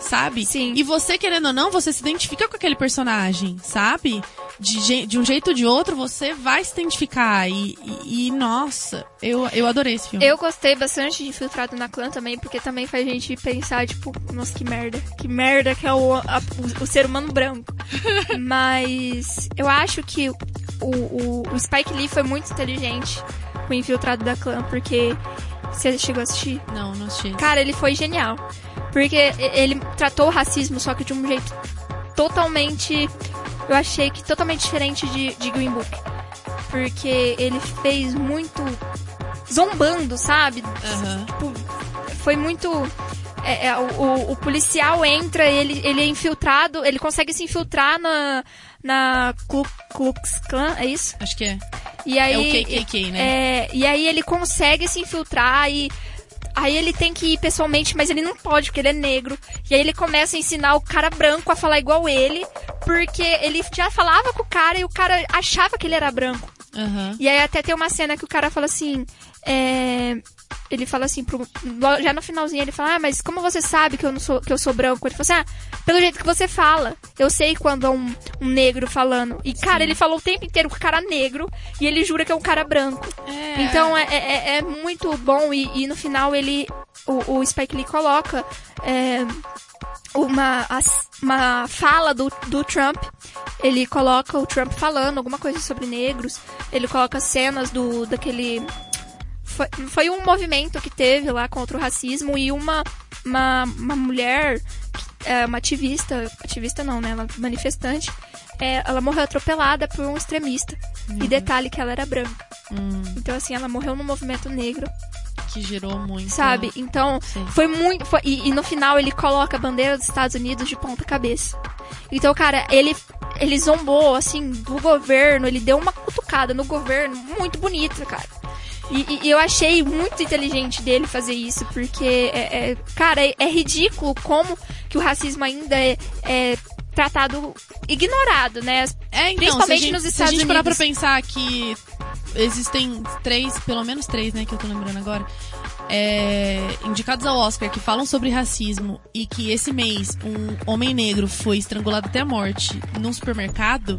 sabe? Sim. E você, querendo ou não, você se identifica com aquele personagem, sabe? De, de um jeito ou de outro, você vai se identificar. E, e- e, nossa, eu, eu adorei esse filme. Eu gostei bastante de Infiltrado na Clã também, porque também faz a gente pensar, tipo, nossa, que merda. Que merda que é o, a- o, o ser humano branco. Mas eu acho que o, o, o Spike Lee foi muito inteligente com o Infiltrado da Clã, porque você chegou a assistir. Não, não achei. Cara, ele foi genial. Porque ele tratou o racismo, só que de um jeito totalmente. Eu achei que totalmente diferente de, de Green Book. Porque ele fez muito. zombando, sabe? Aham. Tipo, foi muito. é, é, o, o- o policial entra, ele, ele é infiltrado, ele consegue se infiltrar na. na Ku Klux Klan, é isso? Acho que é. E aí, É o KKK, né? é, e aí ele consegue se infiltrar e aí ele tem que ir pessoalmente, mas ele não pode porque ele é negro. E aí ele começa a ensinar o cara branco a falar igual ele, porque ele já falava com o cara e o cara achava que ele era branco. Aham. E aí até tem uma cena que o cara fala assim, é, ele fala assim pro, já no finalzinho ele fala: "Ah, mas como você sabe que eu não sou que eu sou branco?" Ele fala assim: "Ah, pelo jeito que você fala. Eu sei quando é um, um negro falando." E cara, ele falou o tempo inteiro com o cara negro e ele jura que é um cara branco. É. Então é, é, é muito bom e, e no final ele o, o Spike Lee coloca é, uma, uma fala do, do Trump. Ele coloca o Trump falando alguma coisa sobre negros. Ele coloca cenas do daquele foi, foi um movimento que teve lá contra o racismo e uma uma, uma mulher é, uma ativista ativista não né ela manifestante é, ela morreu atropelada por um extremista e detalhe que ela era branca Hum, então, assim, ela morreu no movimento negro, que gerou muito. sabe? Então, Sim. foi muito. foi- e, e no final ele coloca a bandeira dos Estados Unidos de ponta cabeça. Então, cara, ele, ele zombou, assim, do governo, ele deu uma cutucada no governo muito bonita, cara. E, e- eu achei muito inteligente dele fazer isso, porque, é, é- cara, é, é ridículo como que o racismo ainda é, é tratado, ignorado, né? É, então, Principalmente se a gente, nos se Estados a gente parar pra Unidos. pensar que existem três, pelo menos três, né, que eu tô lembrando agora, é, indicados ao Oscar que falam sobre racismo e que esse mês um homem negro foi estrangulado até a morte num supermercado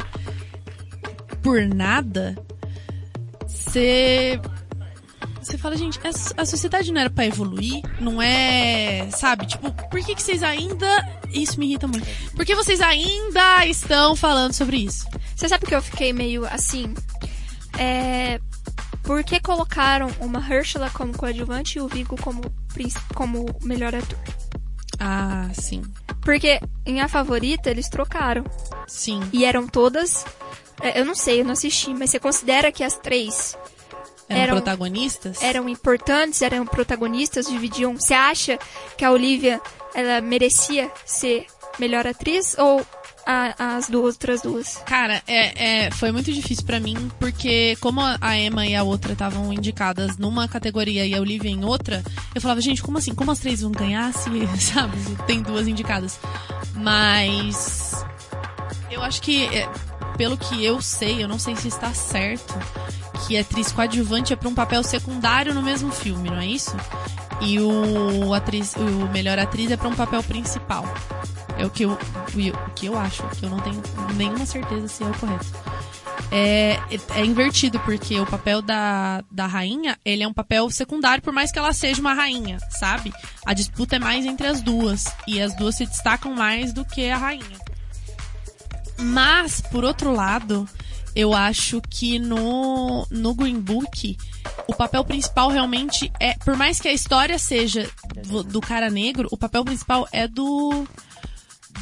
por nada, você você fala, gente, a, sociedade não era pra evoluir, não é, sabe? Tipo, por que que vocês ainda isso me irrita muito. Por que vocês ainda estão falando sobre isso? Você sabe que eu fiquei meio assim? É. Por que colocaram uma Herschela como coadjuvante e o Vigo como como melhor ator. Ah, sim. Porque em A Favorita eles trocaram. Sim. E eram todas. é, Eu não sei, eu não assisti, mas você considera que as três Eram, Eram- protagonistas? eram importantes, eram protagonistas, dividiam. Você acha que a Olivia ela merecia ser melhor atriz ou a- as duas outras duas? Cara, é, é, foi muito difícil pra mim, porque como a Emma e a outra estavam indicadas numa categoria e a Olivia em outra, eu falava, gente, como assim? Como as três vão ganhar se, sabe, tem duas indicadas? Mas eu acho que, é, pelo que eu sei, eu não sei se está certo, que atriz coadjuvante é pra um papel secundário no mesmo filme, não é isso? E o, atriz, o melhor atriz é pra um papel principal. É o que eu, o que eu acho, que eu não tenho nenhuma certeza se é o correto. É, é invertido, porque o papel da, da rainha, ele é um papel secundário, por mais que ela seja uma rainha, sabe? A disputa é mais entre as duas, e as duas se destacam mais do que a rainha. Mas, por outro lado, eu acho que no, no Green Book, o papel principal realmente é. Por mais que a história seja do, do cara negro, o papel principal é do.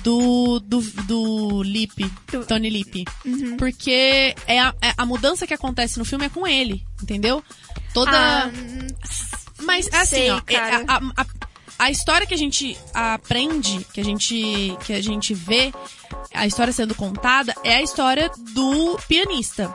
Do. Do, do Lip, Tony Lip. Porque é a, é a mudança que acontece no filme é com ele, entendeu? Toda. Ah, Mas assim, sei, ó, é- a, a- a- história que a gente aprende, que a gente que a gente vê, a história sendo contada é a história do pianista.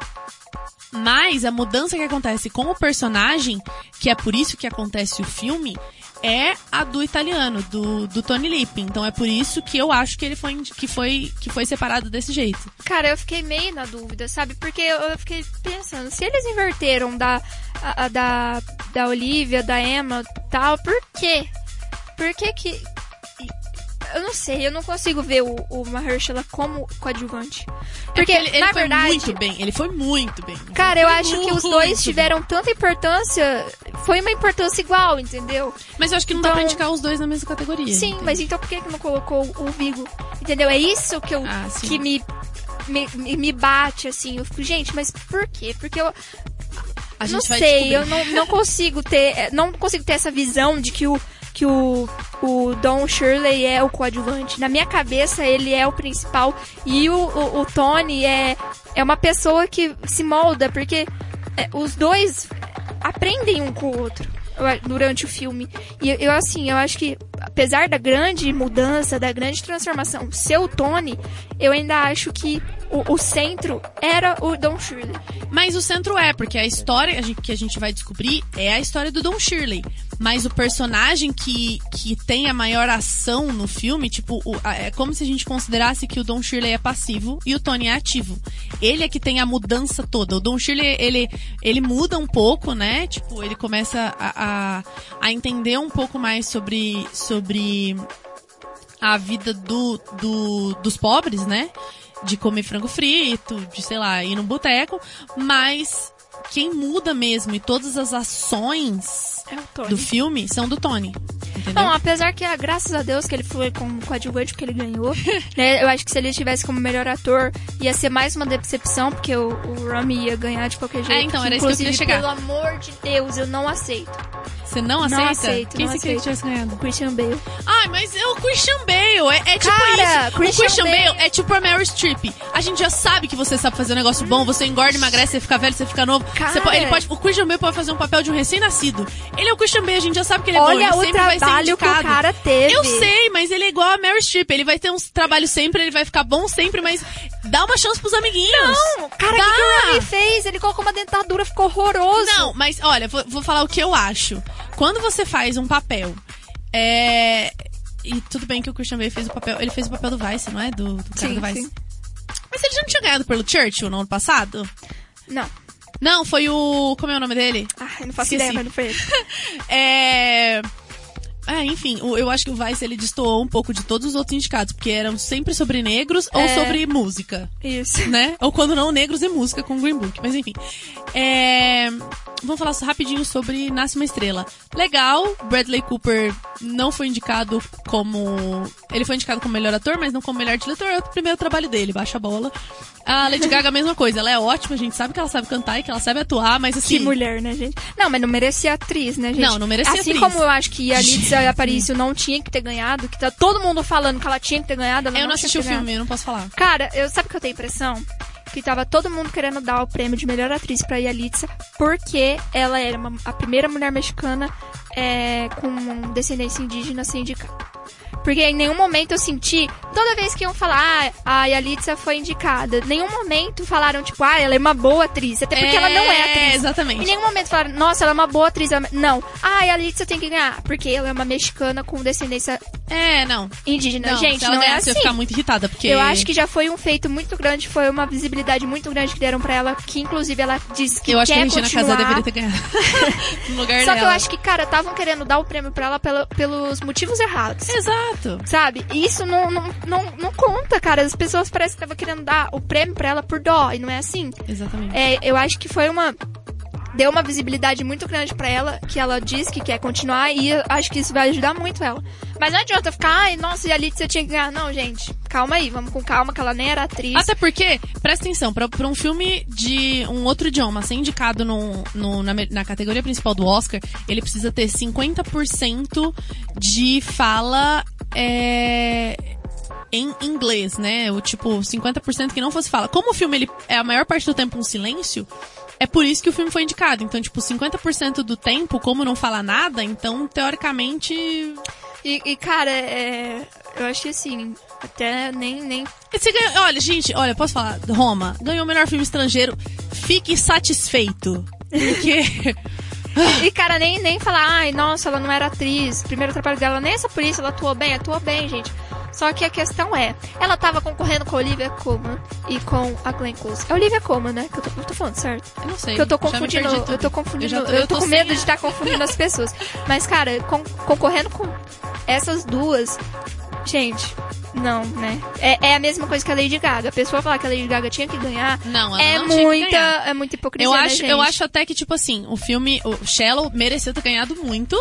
Mas a mudança que acontece com o personagem, que é por isso que acontece o filme, é a do italiano, do, do Tony Lip. Então é por isso que eu acho que ele foi que foi que foi separado desse jeito. Cara, eu fiquei meio na dúvida, sabe? Porque eu fiquei pensando, se eles inverteram da, a- a da, da Olivia, da Emma tal, por quê? Por que que... Eu não sei, eu não consigo ver o, o Mahershala como coadjuvante. Porque, É ele, ele na foi verdade, muito bem, ele foi muito bem. cara, eu acho que os dois bem. tiveram tanta importância, foi uma importância igual, entendeu? Mas eu acho que não dá Então- pra indicar os dois na mesma categoria. Sim, entendeu? mas então por que que não colocou o Vigo? Entendeu? É isso que eu Ah, que me, me me- bate assim. Eu fico, gente, mas por quê? Porque eu não sei, eu não, não consigo ter, é, não consigo ter essa visão de que o que o, o Don Shirley é o coadjuvante. Na minha cabeça, ele é o principal. E o, o, o Tony é, é uma pessoa que se molda, porque é, os dois aprendem um com o outro a- durante o filme. E eu, assim, eu acho que, apesar da grande mudança, da grande transformação ser o Tony, eu ainda acho que o, o centro era o Don Shirley. Mas o centro é, porque a história que a gente vai descobrir é a história do Don Shirley. Mas o personagem que, que tem a maior ação no filme, tipo, o- é como se a gente considerasse que o Don Shirley é passivo e o Tony é ativo. Ele é que tem a mudança toda. O Don Shirley, ele, ele muda um pouco, né? Tipo, ele começa a, a, a entender um pouco mais sobre, sobre a vida do, do, dos pobres, né? De comer frango frito, de, sei lá, ir num boteco. Mas quem muda mesmo e todas as ações É do filme são do Tony. Entendeu? Não, apesar que, ah, graças a Deus, que ele foi com coadjuvante porque ele ganhou, né? Eu acho que se ele estivesse como melhor ator, ia ser mais uma decepção, porque o, o Rami ia ganhar de qualquer jeito. É, então, era isso que eu queria Inclusive, chegar. pelo amor de Deus, eu não aceito. Você não aceita? aceito, Quem não você queria que tivesse ganhado? O Christian Bale. Ai, mas é o Christian Bale. É, é tipo Cara, isso. Christian o Christian Bale, Bale- é tipo a Meryl Streep. A gente já sabe que você sabe fazer um negócio bom. Você engorda, emagrece, você fica velho, você fica novo. Cara. Você po- ele pode, o Christian Bale pode fazer um papel de um recém-nascido. Ele é o Christian Bale, a gente já sabe que ele é bom. Olha Ele o sempre vai ser trabalho que o cara teve. Eu sei, mas ele é igual a Meryl Streep. Ele vai ter uns trabalhos sempre, ele vai ficar bom sempre, mas dá uma chance pros amiguinhos. Não, cara, o que o Rami fez? Ele colocou uma dentadura, ficou horroroso. Não, mas olha, vou, vou falar o que eu acho. Quando você faz um papel, é. E tudo bem que o Christian Bale fez o papel. Ele fez o papel do Vice, não é? Do, do cara Sim, do Vice. sim. Mas ele já não tinha ganhado pelo Churchill no ano passado? Não. Não, foi o. Como é o nome dele? Ah, eu não faço Esqueci. ideia, mas não foi ele. É. Ah, enfim, eu acho que o Vice ele destoou um pouco de todos os outros indicados, porque eram sempre sobre negros ou É. sobre música. Isso. né? Ou quando não, negros e música com Green Book. Mas enfim. É... vamos falar rapidinho sobre Nasce uma Estrela. Legal, Bradley Cooper não foi indicado como. Ele foi indicado como melhor ator, mas não como melhor diretor. É o primeiro trabalho dele, baixa a bola. A Lady Gaga, a mesma coisa. Ela é ótima, a gente sabe que ela sabe cantar e que ela sabe atuar, mas assim. Que mulher, né, gente? Não, mas não merecia atriz, né, gente? Não, não merecia assim atriz. como eu acho que a Alicia Aparicio não tinha que ter ganhado, que tá todo mundo falando que ela tinha que ter ganhado, Eu não tinha assisti o ganhado. filme, eu não posso falar. Cara, eu sabe o que eu tenho impressão? Que tava todo mundo querendo dar o prêmio de melhor atriz pra Yalitza, porque ela era uma- a primeira mulher mexicana é, com descendência indígena a ser indicada. Porque em nenhum momento eu senti, toda vez que iam falar, ah, a Yalitza foi indicada, em nenhum momento falaram, tipo, ah, ela é uma boa atriz. Até porque ela não é atriz. Em Exatamente. nenhum momento falaram, nossa, ela é uma boa atriz. Não. Ah, a Yalitza tem que ganhar, porque ela é uma mexicana com descendência É, não. indígena. Não, Gente, não é eu assim. ia ficar muito irritada, porque. Eu acho que já foi um feito muito grande, foi uma visibilidade muito grande que deram pra ela, que inclusive ela disse que Eu acho que quer a Regina. Casé deveria ter ganhado. no lugar Só dela. que eu acho que, cara, estavam querendo dar o prêmio pra ela pelo- pelos motivos errados. Exato. Sabe? E Isso não, não, não, não conta, cara. As pessoas parecem que estavam querendo dar o prêmio pra ela por dó, e não é assim. Exatamente. É, eu acho que foi uma. Deu uma visibilidade muito grande pra ela, que ela diz que quer continuar, e acho que isso vai ajudar muito ela. Mas não adianta ficar, ai, nossa, e a Alicia tinha que ganhar. Não, gente, calma aí, vamos com calma, que ela nem era atriz. Até porque, presta atenção, pra, pra um filme de um outro idioma ser indicado no, no- na, na categoria principal do Oscar, ele precisa ter 50% de fala é, em inglês, né? O tipo, 50% que não fosse fala. Como o filme ele é a maior parte do tempo um silêncio, é por isso que o filme foi indicado. Então, tipo, 50% do tempo, como não fala nada, então, teoricamente. E, e, cara, é, eu acho que assim, até nem. nem... Ganhou, olha, gente, olha, posso falar? Roma ganhou o melhor filme estrangeiro. Fique satisfeito. Porque. E, cara, nem, nem falar, ai, nossa, ela não era atriz. Primeiro trabalho dela, nem essa isso, ela atuou bem, atuou bem, gente. Só que a questão é, ela tava concorrendo com a Olivia Colman e com a Glenn Close. É Olivia Colman, né? Que eu tô, eu tô falando certo. Eu não sei. Que eu tô confundindo, eu tô confundindo, Eu tô- eu eu tô, tô com medo sem- de estar confundindo as pessoas. Mas, cara, con- concorrendo com essas duas, gente, não, né? É, é a mesma coisa que a Lady Gaga. A pessoa falar que a Lady Gaga tinha que ganhar Não, é não muita, é muita hipocrisia, Eu né, acho, eu acho até que, tipo assim, o filme, o Shallow mereceu ter ganhado muito,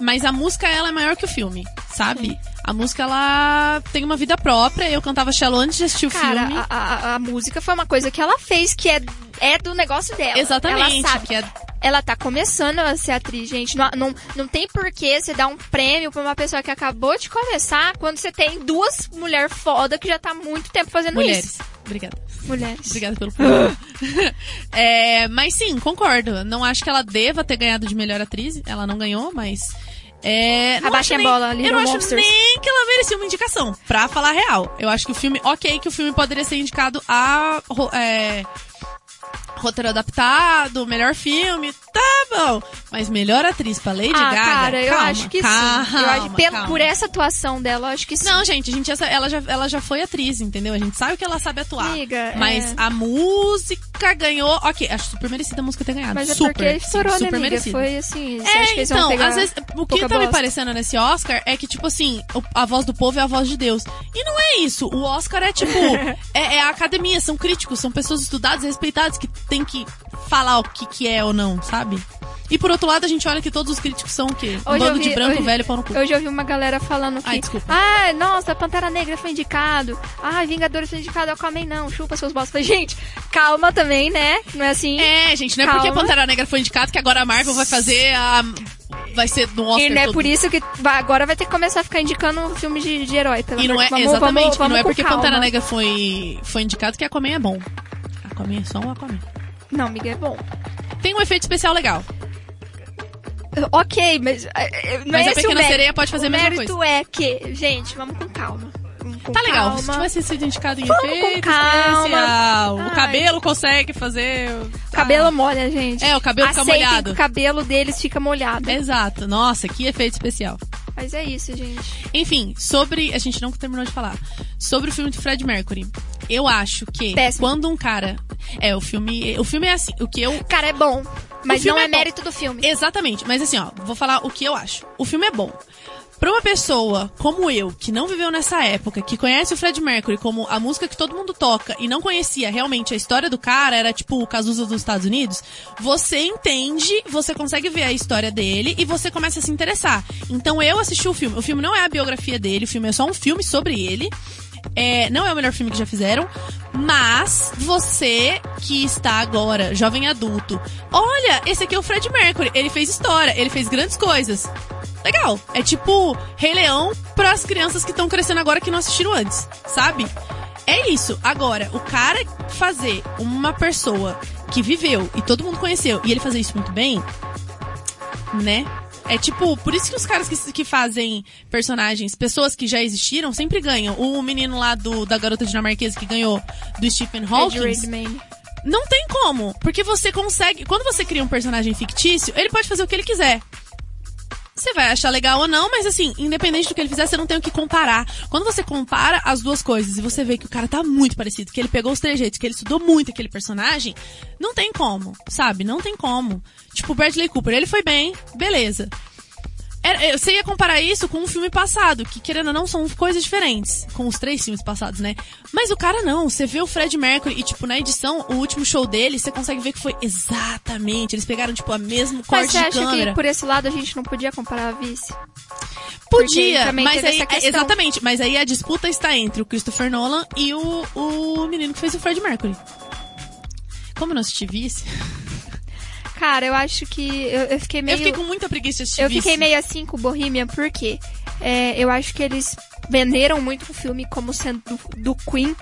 mas a música, ela é maior que o filme, sabe? A música, ela tem uma vida própria, eu cantava Shallow antes de assistir o Cara, filme. a, a, a música foi uma coisa que ela fez que é, é do negócio dela. Exatamente. Ela sabe. que é- Ela tá começando a ser atriz, gente. Não, não, não tem porquê você dar um prêmio pra uma pessoa que acabou de começar quando você tem duas mulheres foda que já tá há muito tempo fazendo mulheres. isso. Obrigada. Mulheres. Obrigada pelo é, mas sim, concordo. Não acho que ela deva ter ganhado de melhor atriz. Ela não ganhou, mas. É, acho a nem- bola, Eu Little não acho Monsters. nem que ela merecia uma indicação, pra falar a real. Eu acho que o filme, ok, que o filme poderia ser indicado a é, roteiro adaptado, melhor filme, tá bom. Mas melhor atriz pra Lady ah, Gaga, cara, eu calma, acho que calma, sim. Eu acho, por essa atuação dela, eu acho que sim. Não, gente, a gente, ela, já, ela já foi atriz, entendeu? A gente sabe que ela sabe atuar. Amiga, mas é. a música ganhou. Ok, acho super merecida a música ter ganhado. Mas é super, porque estourou, sim, né, super amiga? Foi assim. É, então, às vezes, o que tá me bosta? parecendo nesse Oscar é que, tipo assim, a voz do povo é a voz de Deus. E não é isso. O Oscar é, tipo, é, é a academia, são críticos, são pessoas estudadas, respeitadas, que tem que falar o que, que é ou não, sabe? E por outro lado, a gente olha que todos os críticos são o quê? Um Hoje bando de branco hoje- velho pau no cu. Hoje eu vi uma galera falando que. Ai, desculpa. Ah, nossa, Pantera Negra foi indicado. Ah, Vingadores foi indicado, Aquaman não. Chupa seus bosta. Falei, gente, calma também, né? Não é assim. É, gente, não é porque a Calma. Pantera Negra foi indicado que agora a Marvel vai fazer a. Vai ser no Oscar. E não é todo. por isso que vai- agora vai ter que começar a ficar indicando filme de, de herói. Pelo E não é, vamos, exatamente, vamos, e vamos não é porque calma. Pantera Negra foi, foi indicado que Aquaman é bom. Aquaman só um Aquaman. Não, amiga, é bom. Tem um efeito especial legal. Ok, mas. é, é, Não Mas é a Pequena o. Sereia pode fazer a o mesma mérito é que, gente, vamos com calma. Com Tá legal, calma. se tivesse sido indicado em Vamos efeito calma. especial. O Ai. cabelo consegue fazer. Cabelo molha, gente. É, o cabelo fica Aceitem molhado. que o cabelo deles fica molhado. Exato. Nossa, que efeito especial. Mas é isso, gente. Enfim, sobre. A gente não terminou de falar. Sobre o filme do Fred Mercury. Eu acho que Péssimo. quando um cara. É, o filme. O filme é assim. O que eu. Cara, é bom. Mas não é, é mérito do filme. Exatamente. Mas assim, ó, vou falar o que eu acho. O filme é bom. Pra uma pessoa como eu, que não viveu nessa época, que conhece o Fred Mercury como a música que todo mundo toca e não conhecia realmente a história do cara, era tipo o Cazuza dos Estados Unidos, você entende, você consegue ver a história dele e você começa a se interessar. Então eu assisti o filme. O filme não é a biografia dele, o filme é só um filme sobre ele. É, não é o melhor filme que já fizeram, mas você que está agora, jovem adulto, olha, esse aqui é o Fred Mercury, ele fez história, ele fez grandes coisas. Legal. É tipo Rei Leão para as crianças que estão crescendo agora que não assistiram antes, sabe? É isso. Agora, o cara fazer uma pessoa que viveu e todo mundo conheceu e ele fazer isso muito bem, né? É tipo, por isso que os caras que, que fazem personagens, pessoas que já existiram, sempre ganham. O menino lá do, da garota dinamarquesa que ganhou do Stephen Hawking. Não tem como. Porque você consegue. Quando você cria um personagem fictício, ele pode fazer o que ele quiser. Você vai achar legal ou não, mas assim, independente do que ele fizer, você não tem o que comparar. Quando você compara as duas coisas e você vê que o cara tá muito parecido, que ele pegou os trejeitos, que ele estudou muito aquele personagem, não tem como, sabe? Não tem como. Tipo, Bradley Cooper, ele foi bem, beleza. Era, você ia comparar isso com um filme passado, que querendo ou não são coisas diferentes, com os três filmes passados, né? Mas o cara não, você vê o Fred Mercury e tipo na edição, o último show dele, você consegue ver que foi exatamente, eles pegaram tipo a mesma corte Mas você acha que por esse lado a gente não podia comparar a vice? Podia, mas aí exatamente, mas aí a disputa está entre o Christopher Nolan e o, o menino que fez o Fred Mercury. Como eu não assisti vice? Cara, eu acho que eu, eu fiquei meio. Eu fiquei com muita preguiça de Eu fiquei meio assim com o Bohemian, porque é, eu acho que eles venderam muito o filme como sendo do, do Queen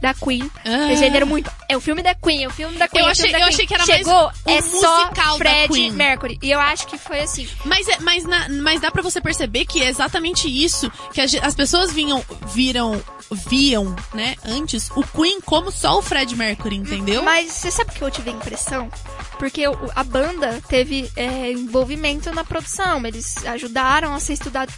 da Queen. Ah. Venderam muito. É o filme da Queen, é o filme da Queen. Eu é achei, Queen. achei que era Chegou, mais é só Fred Mercury. E eu acho que foi assim. Mas, é, mas, na, mas dá pra você perceber que é exatamente isso que as, as pessoas vinham, viram, viam, né, antes, o Queen como só o Fred Mercury, entendeu? Mas você sabe que eu tive a impressão? Porque a banda teve é, envolvimento na produção, eles ajudaram a ser estudado.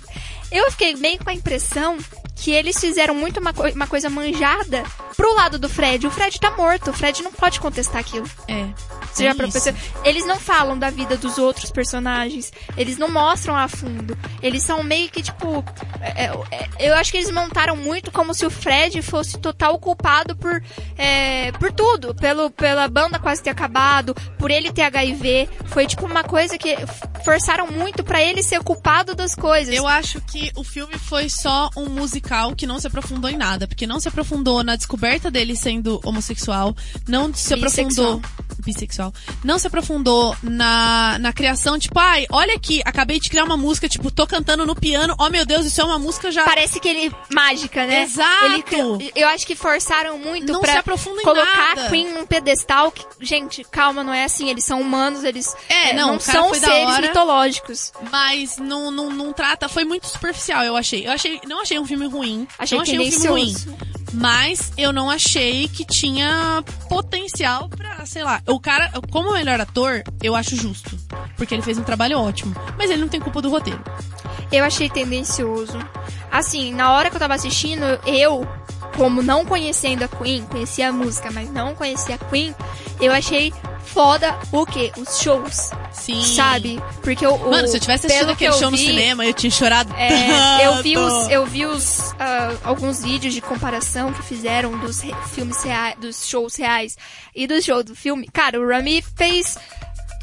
Eu fiquei meio com a impressão que eles fizeram muito uma, co uma coisa manjada pro lado do Fred. O Fred tá morto, o Fred não pode contestar aquilo. É. Você já é Eles não falam da vida dos outros personagens. Eles não mostram a fundo. Eles são meio que tipo. É, é, é, eu acho que eles montaram muito como se o Fred fosse total culpado por, é, por tudo. Pelo, pela banda quase ter acabado, por ele ter HIV. Foi tipo uma coisa que forçaram muito para ele ser culpado das coisas. Eu acho que o filme foi só um musical que não se aprofundou em nada. Porque não se aprofundou na descoberta dele sendo homossexual. Não se bissexual. aprofundou. Bissexual não se aprofundou na, na criação, tipo, ai, olha aqui, acabei de criar uma música, tipo, tô cantando no piano, oh meu Deus, isso é uma música já. Parece que ele. mágica, né? Exato. Ele, eu acho que forçaram muito não pra se aprofunda colocar nada. a Queen num pedestal. Que, gente, calma, não é assim. Eles são humanos, eles é, é, não, não são seres hora, mitológicos. Mas não, não, não trata. Foi muito superficial, eu achei. Eu achei. Não achei um filme ruim. Achei não achei um filme ruim. Mas eu não achei que tinha potencial pra, sei lá. O cara, como melhor ator, eu acho justo. Porque ele fez um trabalho ótimo. Mas ele não tem culpa do roteiro. Eu achei tendencioso. Assim, na hora que eu tava assistindo, eu, como não conhecendo a Queen, conhecia a música, mas não conhecia a Queen, eu achei foda o quê? Os shows. Sim. Sabe? Porque o. Mano, se eu tivesse assistido aquele show vi, no cinema, eu tinha chorado. É, eu vi os, eu vi os uh, alguns vídeos de comparação que fizeram dos re, filmes reais, dos shows reais e do show do filme. Cara, o Rami fez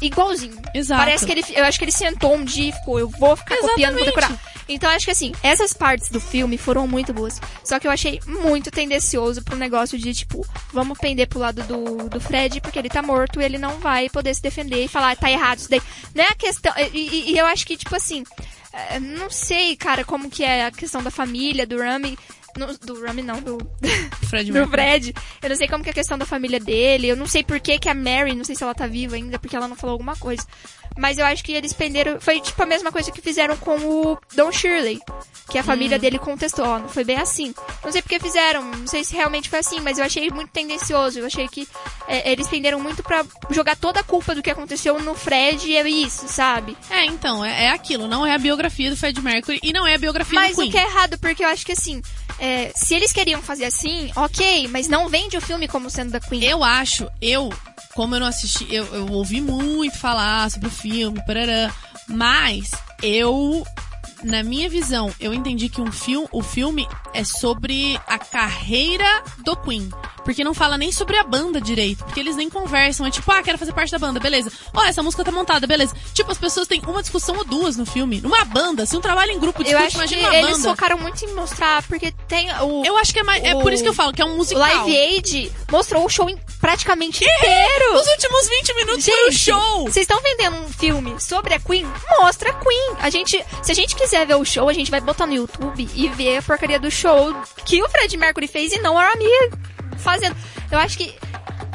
igualzinho. Exato. Parece que ele, eu acho que ele sentou um dia e ficou, eu vou ficar Exatamente. copiando, vou decorar. Então acho que assim, essas partes do filme foram muito boas. Só que eu achei muito tendencioso pro negócio de, tipo, vamos pender pro lado do, do Fred, porque ele tá morto e ele não vai poder se defender e falar, tá errado isso daí. Não é a questão. E, e eu acho que, tipo assim, é, não sei, cara, como que é a questão da família, do Rami. No, do Rami não, do Fred, do Fred. Eu não sei como que é a questão da família dele. Eu não sei por que, que a Mary, não sei se ela tá viva ainda, porque ela não falou alguma coisa. Mas eu acho que eles prenderam. Foi tipo a mesma coisa que fizeram com o Don Shirley. Que a família hum. dele contestou. Ó, não foi bem assim. Não sei porque fizeram. Não sei se realmente foi assim, mas eu achei muito tendencioso. Eu achei que é, eles prenderam muito pra jogar toda a culpa do que aconteceu no Fred e é isso, sabe? É, então, é, é aquilo. Não é a biografia do Fred Mercury e não é a biografia mas do Queen. Mas o que é errado, porque eu acho que assim. É, se eles queriam fazer assim, ok, mas não vende o filme como sendo da Queen. Eu acho, eu como eu não assisti, eu, eu ouvi muito falar sobre o filme, parará, mas eu na minha visão, eu entendi que um filme, o filme é sobre a carreira do Queen. Porque não fala nem sobre a banda direito. Porque eles nem conversam. É tipo, ah, quero fazer parte da banda, beleza. Ó, essa música tá montada, beleza. Tipo, as pessoas têm uma discussão ou duas no filme. Numa banda, se um trabalho em grupo Eu discute, acho que imagina uma eles banda. focaram muito em mostrar, porque tem o. Eu acho que é mais. É o- por isso que eu falo que é um o musical. Live Aid mostrou o show em- praticamente inteiro. Os últimos 20 minutos foi o Gente, show. Vocês estão vendendo um filme sobre a Queen? Mostra a Queen. A gente, se a gente quiser ver o show, a gente vai botar no YouTube e ver a porcaria do show que o Fred Mercury fez e não a Rami fazendo. Eu acho que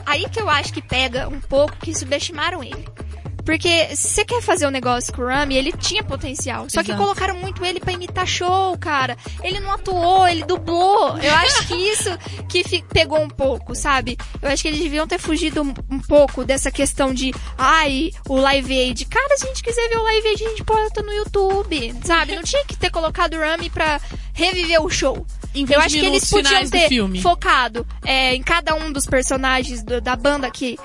aí que eu acho que pega um pouco que subestimaram ele. Porque se você quer fazer um negócio com o Rami, ele tinha potencial. Só que Exato. colocaram muito ele pra imitar show, cara. Ele não atuou, ele dublou. Eu acho que isso que pegou um pouco, sabe? Eu acho que eles deviam ter fugido um, um pouco dessa questão de, ai, o Live Aid. Cara, se a gente quiser ver o Live Aid, a gente bota no YouTube, sabe? Não tinha que ter colocado o Rami pra reviver o show. Em 20 Eu acho que eles podiam ter filme. focado é, em cada um dos personagens do- da banda que.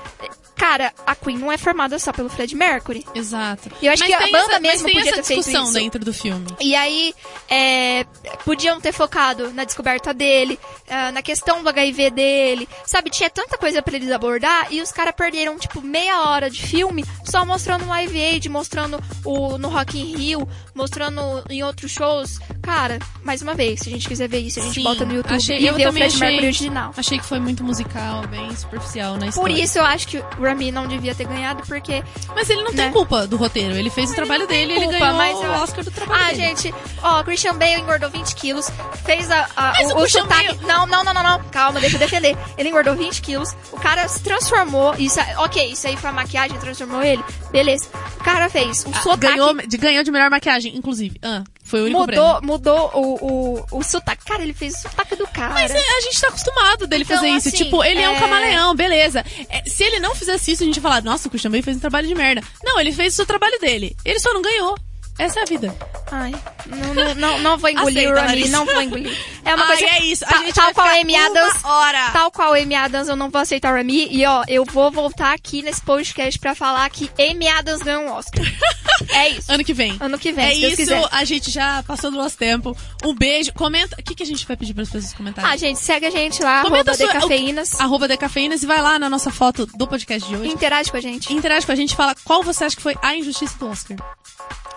Cara, a Queen não é formada só pelo Fred Mercury. Exato. E eu acho Mas que a banda essa, mesmo mas podia ter feito discussão isso. dentro do filme. E aí, é, podiam ter focado na descoberta dele, ah, na questão do HIV dele, sabe? Tinha tanta coisa pra eles abordar e os caras perderam, tipo, meia hora de filme só mostrando o Live Aid, mostrando o, no Rock in Rio, mostrando em outros shows. Cara, mais uma vez, se a gente quiser ver isso, a gente Sim, bota no YouTube achei- e eu vê o Fred achei- Mercury original. Achei que foi muito musical, bem superficial na Por história. isso eu acho que o Rami não devia ter ganhado, porque Mas ele não tem né? culpa do roteiro. Ele fez o trabalho dele e ele culpa, ganhou mas o Oscar do trabalho Ah, dele. gente, ó, Christian Bale engordou 20 quilos, fez a, a- o, o o sotaque. Bale- Não, não, não, não, não, calma, deixa eu defender. Ele engordou 20 quilos, o cara se transformou, isso, é- ok, isso aí foi a maquiagem transformou ele, beleza. O cara fez o Ah, sotaque. ganhou, de, ganhou de melhor maquiagem, inclusive. Ah, foi o único prêmio. Mudou, mudou o, o, o sotaque. Cara, ele fez o sotaque do cara. Mas é, a gente tá acostumado dele Então, fazer isso. assim, tipo, ele é... um é- camaleão, beleza. É, se ele não fizesse isso, a gente ia falar, nossa, o Christian Bale fez um trabalho de merda. Não, ele fez o seu trabalho dele. Ele só não ganhou. Essa é a vida. Ai, não, não, não, não vou engolir Aceita, o Rami, não vou engolir. É uma Ai, coisa. é isso. A gente tal vai qual Amy uma Adams. hora. Tal qual a Amy Adams, eu não vou aceitar o Rami. E ó, eu vou voltar aqui nesse podcast pra falar que Amy Adams ganhou um Oscar. é isso. Ano que vem. Ano que vem, É se Deus isso, quiser. a gente já passou do nosso tempo. Um beijo. Comenta. O que, que a gente vai pedir para as pessoas comentarem? Ah, gente, segue a gente lá, Comenta arroba sua- Decafeínas. Arroba Decafeínas e vai lá na nossa foto do podcast de hoje. Interage com a gente. Interage com a gente e fala qual você acha que foi a injustiça do Oscar.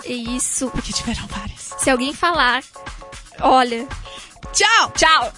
É isso. Porque tiveram várias. Se alguém falar, olha. Tchau! Tchau!